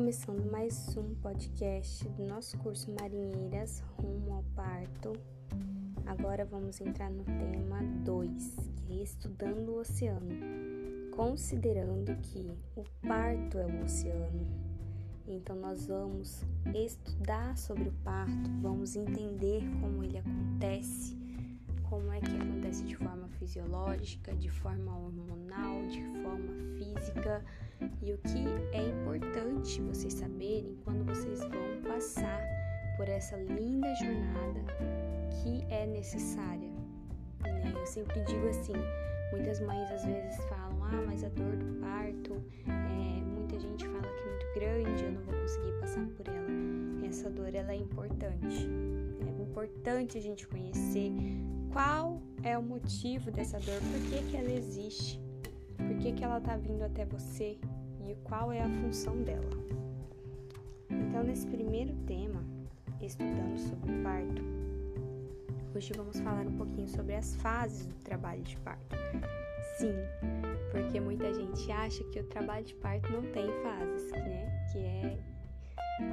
começando mais um podcast do nosso curso Marinheiras Rumo ao Parto. Agora vamos entrar no tema 2, que é estudando o oceano, considerando que o parto é o oceano. Então nós vamos estudar sobre o parto, vamos entender como ele acontece, como é que acontece de forma fisiológica, de forma hormonal, de forma física e o que é importante vocês saberem quando vocês vão passar por essa linda jornada que é necessária. Né? Eu sempre digo assim, muitas mães às vezes falam, ah, mas a dor do parto, é, muita gente fala que é muito grande, eu não vou conseguir passar por ela. Essa dor ela é importante. É importante a gente conhecer qual é o motivo dessa dor, por que, que ela existe, por que, que ela está vindo até você e qual é a função dela. Então, nesse primeiro tema, estudando sobre o parto, hoje vamos falar um pouquinho sobre as fases do trabalho de parto. Sim, porque muita gente acha que o trabalho de parto não tem fases, né? Que é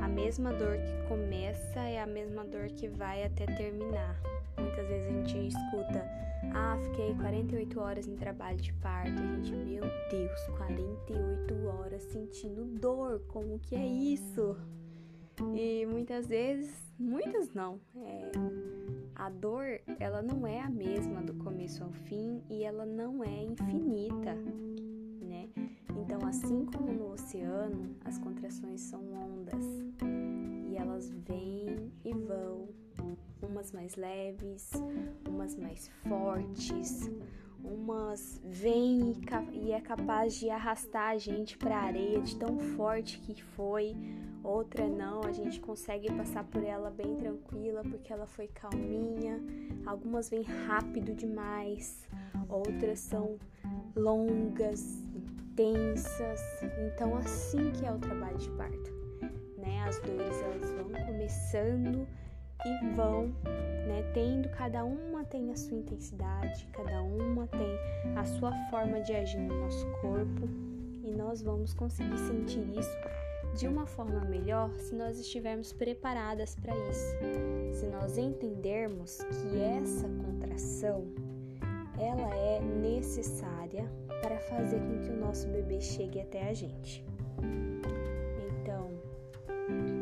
a mesma dor que começa é a mesma dor que vai até terminar. Muitas vezes a gente escuta, ah, fiquei 48 horas em trabalho de parto. A gente, meu Deus, 48 horas sentindo dor, como que é isso? E muitas vezes, muitas não, é, a dor, ela não é a mesma do começo ao fim e ela não é infinita? Então, assim como no oceano, as contrações são ondas e elas vêm e vão umas mais leves, umas mais fortes, umas vêm e é capaz de arrastar a gente para a areia de tão forte que foi, outra não, a gente consegue passar por ela bem tranquila porque ela foi calminha. Algumas vêm rápido demais, outras são longas, intensas. Então assim que é o trabalho de parto, né? As dores elas vão começando e vão, né, tendo, cada uma tem a sua intensidade, cada uma tem a sua forma de agir no nosso corpo e nós vamos conseguir sentir isso de uma forma melhor se nós estivermos preparadas para isso. Se nós entendermos que essa contração ela é necessária para fazer com que o nosso bebê chegue até a gente. Então,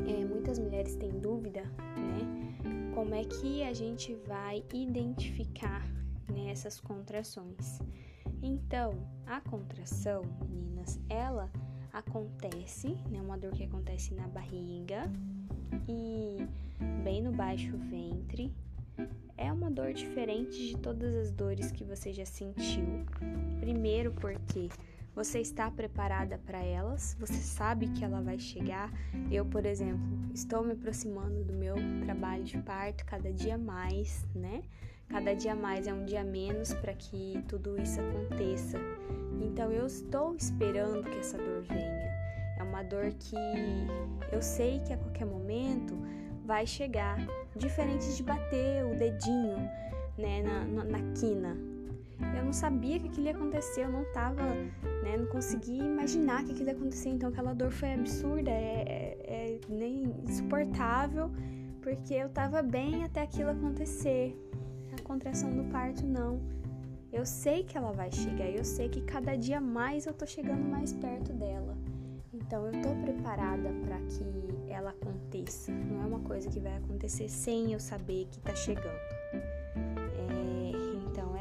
é, muitas mulheres têm dúvida, né? como é que a gente vai identificar nessas contrações. Então, a contração, meninas, ela acontece, né, uma dor que acontece na barriga e bem no baixo ventre. É uma dor diferente de todas as dores que você já sentiu. Primeiro porque você está preparada para elas? Você sabe que ela vai chegar? Eu, por exemplo, estou me aproximando do meu trabalho de parto cada dia mais, né? Cada dia mais é um dia menos para que tudo isso aconteça. Então eu estou esperando que essa dor venha. É uma dor que eu sei que a qualquer momento vai chegar, diferente de bater o dedinho, né, na, na, na quina, eu não sabia que aquilo ia acontecer, eu não tava, né, não conseguia imaginar que aquilo ia acontecer, então aquela dor foi absurda, é, é, é nem insuportável, porque eu tava bem até aquilo acontecer. A contração do parto não. Eu sei que ela vai chegar, eu sei que cada dia mais eu tô chegando mais perto dela. Então eu tô preparada para que ela aconteça. Não é uma coisa que vai acontecer sem eu saber que tá chegando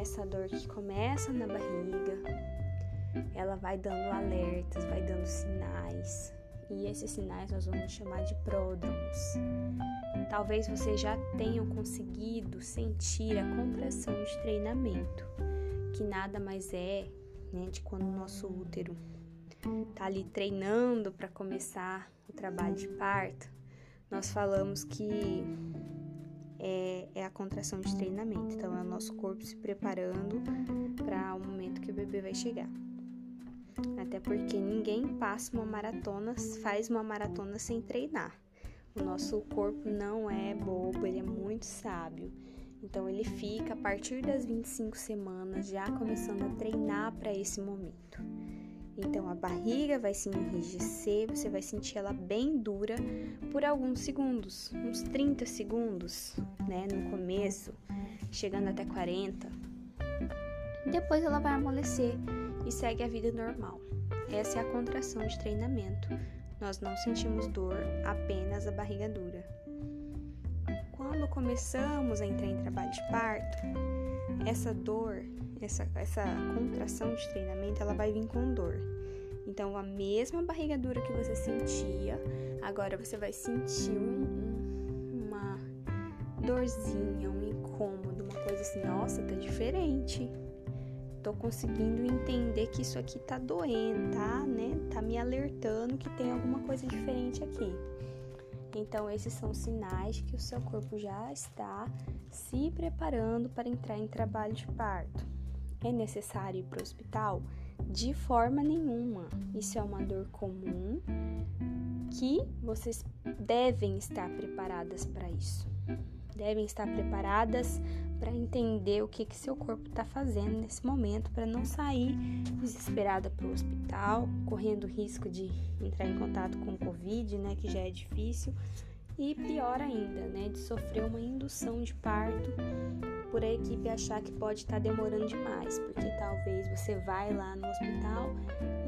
essa dor que começa na barriga, ela vai dando alertas, vai dando sinais. E esses sinais nós vamos chamar de pródromos. Talvez vocês já tenham conseguido sentir a contração de treinamento, que nada mais é né, de quando o nosso útero tá ali treinando para começar o trabalho de parto. Nós falamos que é, é a contração de treinamento. Então, é o nosso corpo se preparando para o momento que o bebê vai chegar. Até porque ninguém passa uma maratona, faz uma maratona sem treinar. O nosso corpo não é bobo, ele é muito sábio. Então ele fica a partir das 25 semanas já começando a treinar para esse momento. Então a barriga vai se enrijecer, você vai sentir ela bem dura por alguns segundos, uns 30 segundos, né, no começo, chegando até 40. Depois ela vai amolecer e segue a vida normal. Essa é a contração de treinamento. Nós não sentimos dor, apenas a barriga dura. Quando começamos a entrar em trabalho de parto, essa dor essa, essa contração de treinamento ela vai vir com dor. Então, a mesma barriga dura que você sentia, agora você vai sentir um, uma dorzinha, um incômodo, uma coisa assim, nossa, tá diferente. Tô conseguindo entender que isso aqui tá doendo, tá, né? Tá me alertando que tem alguma coisa diferente aqui. Então, esses são sinais que o seu corpo já está se preparando para entrar em trabalho de parto é necessário ir para o hospital? De forma nenhuma. Isso é uma dor comum que vocês devem estar preparadas para isso. Devem estar preparadas para entender o que, que seu corpo está fazendo nesse momento, para não sair desesperada para o hospital, correndo risco de entrar em contato com o Covid, né, que já é difícil, e pior ainda, né, de sofrer uma indução de parto por a equipe achar que pode estar demorando demais, porque talvez você vai lá no hospital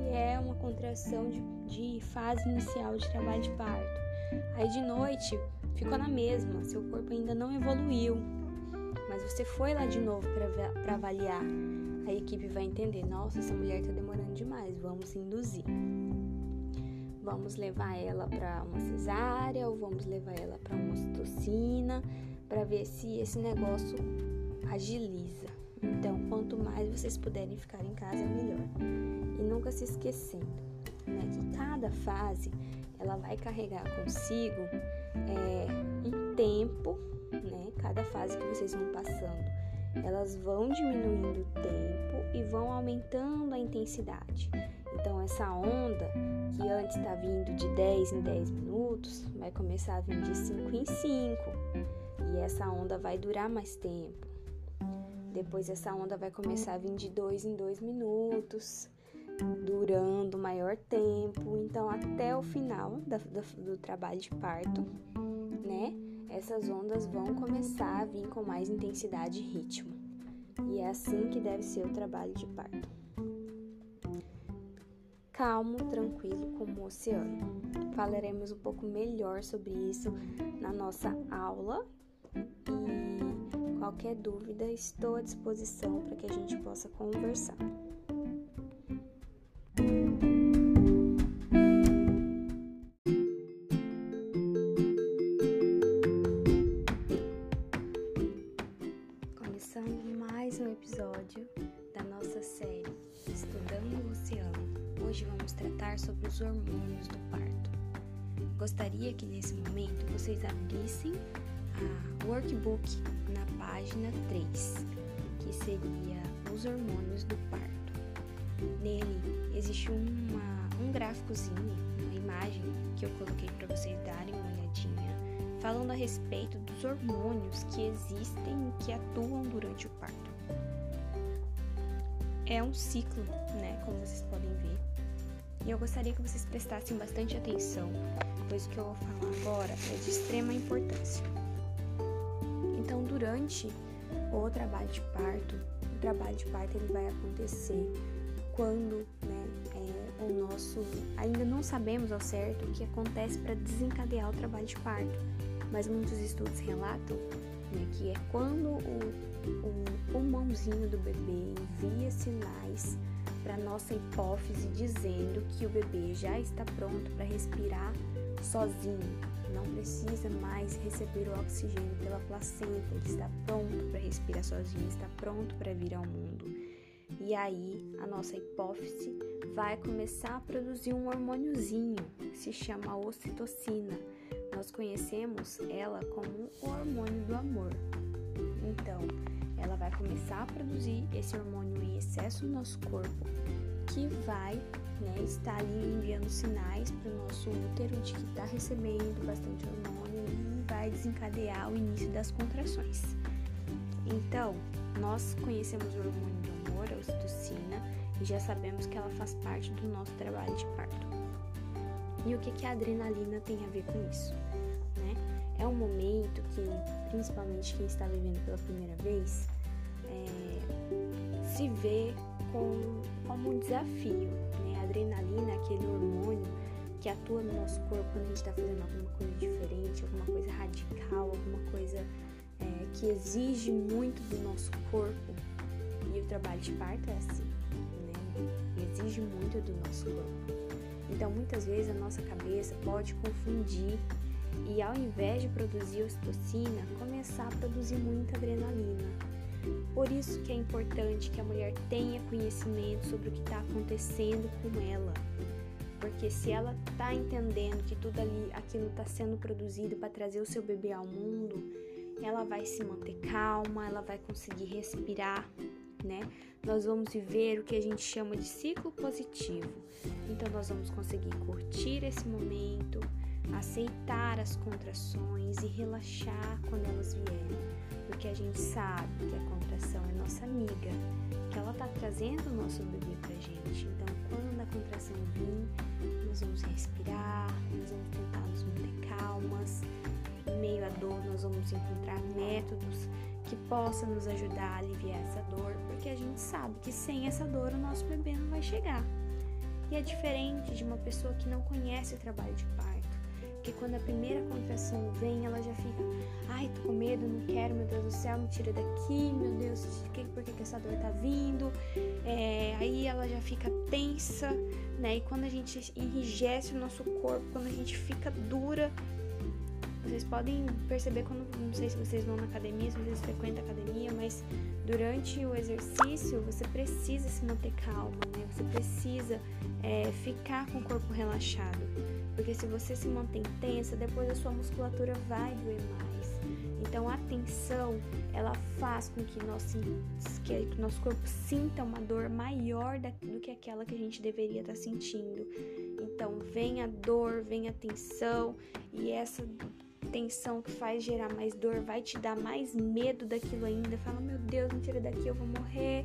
e é uma contração de, de fase inicial de trabalho de parto. Aí de noite ficou na mesma, seu corpo ainda não evoluiu, mas você foi lá de novo para avaliar. A equipe vai entender: nossa, essa mulher está demorando demais, vamos induzir. Vamos levar ela para uma cesárea ou vamos levar ela para uma ocitocina para ver se esse negócio agiliza. Então, quanto mais vocês puderem ficar em casa, melhor. E nunca se esquecendo né, que cada fase ela vai carregar consigo é, um tempo, né? Cada fase que vocês vão passando, elas vão diminuindo o tempo e vão aumentando a intensidade. Então, essa onda que antes está vindo de 10 em 10 minutos vai começar a vir de 5 em 5 e essa onda vai durar mais tempo. Depois essa onda vai começar a vir de dois em dois minutos, durando maior tempo. Então, até o final do, do, trabalho de parto, né? Essas ondas vão começar a vir com mais intensidade e ritmo. E é assim que deve ser o trabalho de parto. Calmo, tranquilo como o oceano. Falaremos um pouco melhor sobre isso na nossa aula Qualquer dúvida, estou à disposição para que a gente possa conversar. Os hormônios do parto. Gostaria que nesse momento vocês abrissem a workbook na página 3, que seria os hormônios do parto. Nele existe uma, um gráficozinho, uma imagem que eu coloquei para vocês darem uma olhadinha, falando a respeito dos hormônios que existem e que atuam durante o parto. É um ciclo, né, como vocês podem ver. E eu gostaria que vocês prestassem bastante atenção, pois o que eu vou falar agora é de extrema importância durante o trabalho de parto, o trabalho de parto ele vai acontecer quando né, é, o nosso. Ainda não sabemos ao certo o que acontece para desencadear o trabalho de parto, mas muitos estudos relatam né, que é quando o, o pulmãozinho do bebê envia sinais para nossa hipófise dizendo que o bebê já está pronto para respirar sozinho, não precisa mais receber o oxigênio pela placenta, ele está pronto para respirar sozinho, está pronto para vir ao mundo. E aí a nossa hipófise vai começar a produzir um hormôniozinho que se chama ocitocina. Nós conhecemos ela como o hormônio do amor. Então, ela vai começar a produzir esse hormônio em excesso no nosso corpo, que vai né, está ali enviando sinais para o nosso útero de que está recebendo bastante hormônio e vai desencadear o início das contrações. Então, nós conhecemos o hormônio do amor, a ocitocina, e já sabemos que ela faz parte do nosso trabalho de parto. E o que, que a adrenalina tem a ver com isso? É um momento que, principalmente quem está vivendo pela primeira vez, é, se vê com, como um desafio. Né? A adrenalina aquele hormônio que atua no nosso corpo quando a gente está fazendo alguma coisa diferente, alguma coisa radical, alguma coisa é, que exige muito do nosso corpo. E o trabalho de parto é assim, né? Exige muito do nosso corpo. Então, muitas vezes a nossa cabeça pode confundir e, ao invés de produzir ocitocina, começar a produzir muita adrenalina. Por isso que é importante que a mulher tenha conhecimento sobre o que está acontecendo com ela. Porque se ela está entendendo que tudo ali, aquilo está sendo produzido para trazer o seu bebê ao mundo, ela vai se manter calma, ela vai conseguir respirar, né? Nós vamos viver o que a gente chama de ciclo positivo. Então nós vamos conseguir curtir esse momento, aceitar as contrações e relaxar quando elas vierem, porque a gente sabe que a contração é nossa amiga, que ela está trazendo o nosso bebê pra gente. Então quando a contração vir, nós vamos respirar, nós vamos tentar nos manter calmas. Meio à dor, nós vamos encontrar métodos que possa nos ajudar a aliviar essa dor, porque a gente sabe que sem essa dor o nosso bebê não vai chegar. E é diferente de uma pessoa que não conhece o trabalho de parto, que quando a primeira contração vem, ela já fica, ai, tô com medo, não quero, meu Deus do céu, me tira daqui, meu Deus, por que, que essa dor tá vindo? É, aí ela já fica tensa, né? E quando a gente enrijece o nosso corpo, quando a gente fica dura, vocês podem perceber quando, não sei se vocês vão na academia, se vocês frequentam a academia, mas durante o exercício você precisa se manter calma, né? Você precisa é, ficar com o corpo relaxado, porque se você se mantém tensa, depois a sua musculatura vai doer mais. Então a tensão ela faz com que nosso, que nosso corpo sinta uma dor maior do que aquela que a gente deveria estar sentindo. Então vem a dor, vem a tensão e essa tensão que faz gerar mais dor vai te dar mais medo daquilo ainda. Fala, meu Deus, me tira daqui, eu vou morrer.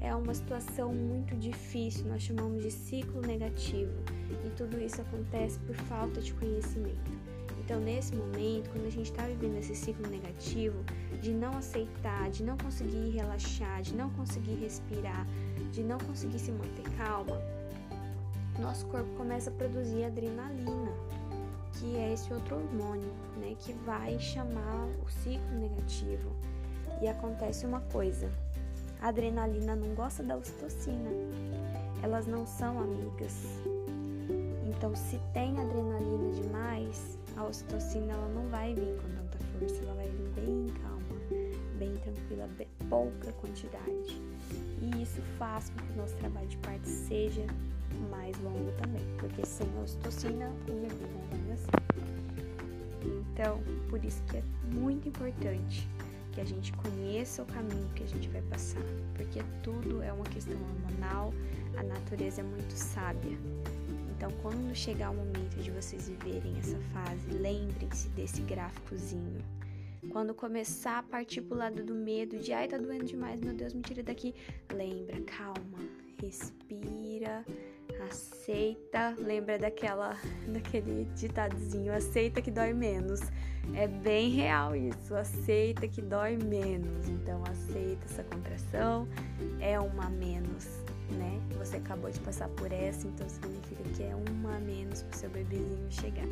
É uma situação muito difícil, nós chamamos de ciclo negativo. E tudo isso acontece por falta de conhecimento. Então, nesse momento, quando a gente está vivendo esse ciclo negativo, de não aceitar, de não conseguir relaxar, de não conseguir respirar, de não conseguir se manter calma, nosso corpo começa a produzir adrenalina que é esse outro hormônio, né, que vai chamar o ciclo negativo. E acontece uma coisa: a adrenalina não gosta da ocitocina. Elas não são amigas. Então, se tem adrenalina demais, a ocitocina ela não vai vir com tanta força, ela vai vir bem calma, bem tranquila, bem, pouca quantidade. E isso faz com que o nosso trabalho de parto seja mais longo também, porque sem a ocitocina o bebê não vai nascer. Então, por isso que é muito importante que a gente conheça o caminho que a gente vai passar, porque tudo é uma questão hormonal, a natureza é muito sábia. Então, quando chegar o momento de vocês viverem essa fase, lembrem-se desse gráficozinho. Quando começar a partir pro lado do medo, de ai, tá doendo demais, meu Deus, me tira daqui. Lembra, calma, respira, aceita, lembra daquela daquele ditadozinho, aceita que dói menos. É bem real isso, aceita que dói menos. Então aceita essa contração, é uma menos, né? Você acabou de passar por essa, então significa que é uma menos pro seu bebezinho chegar.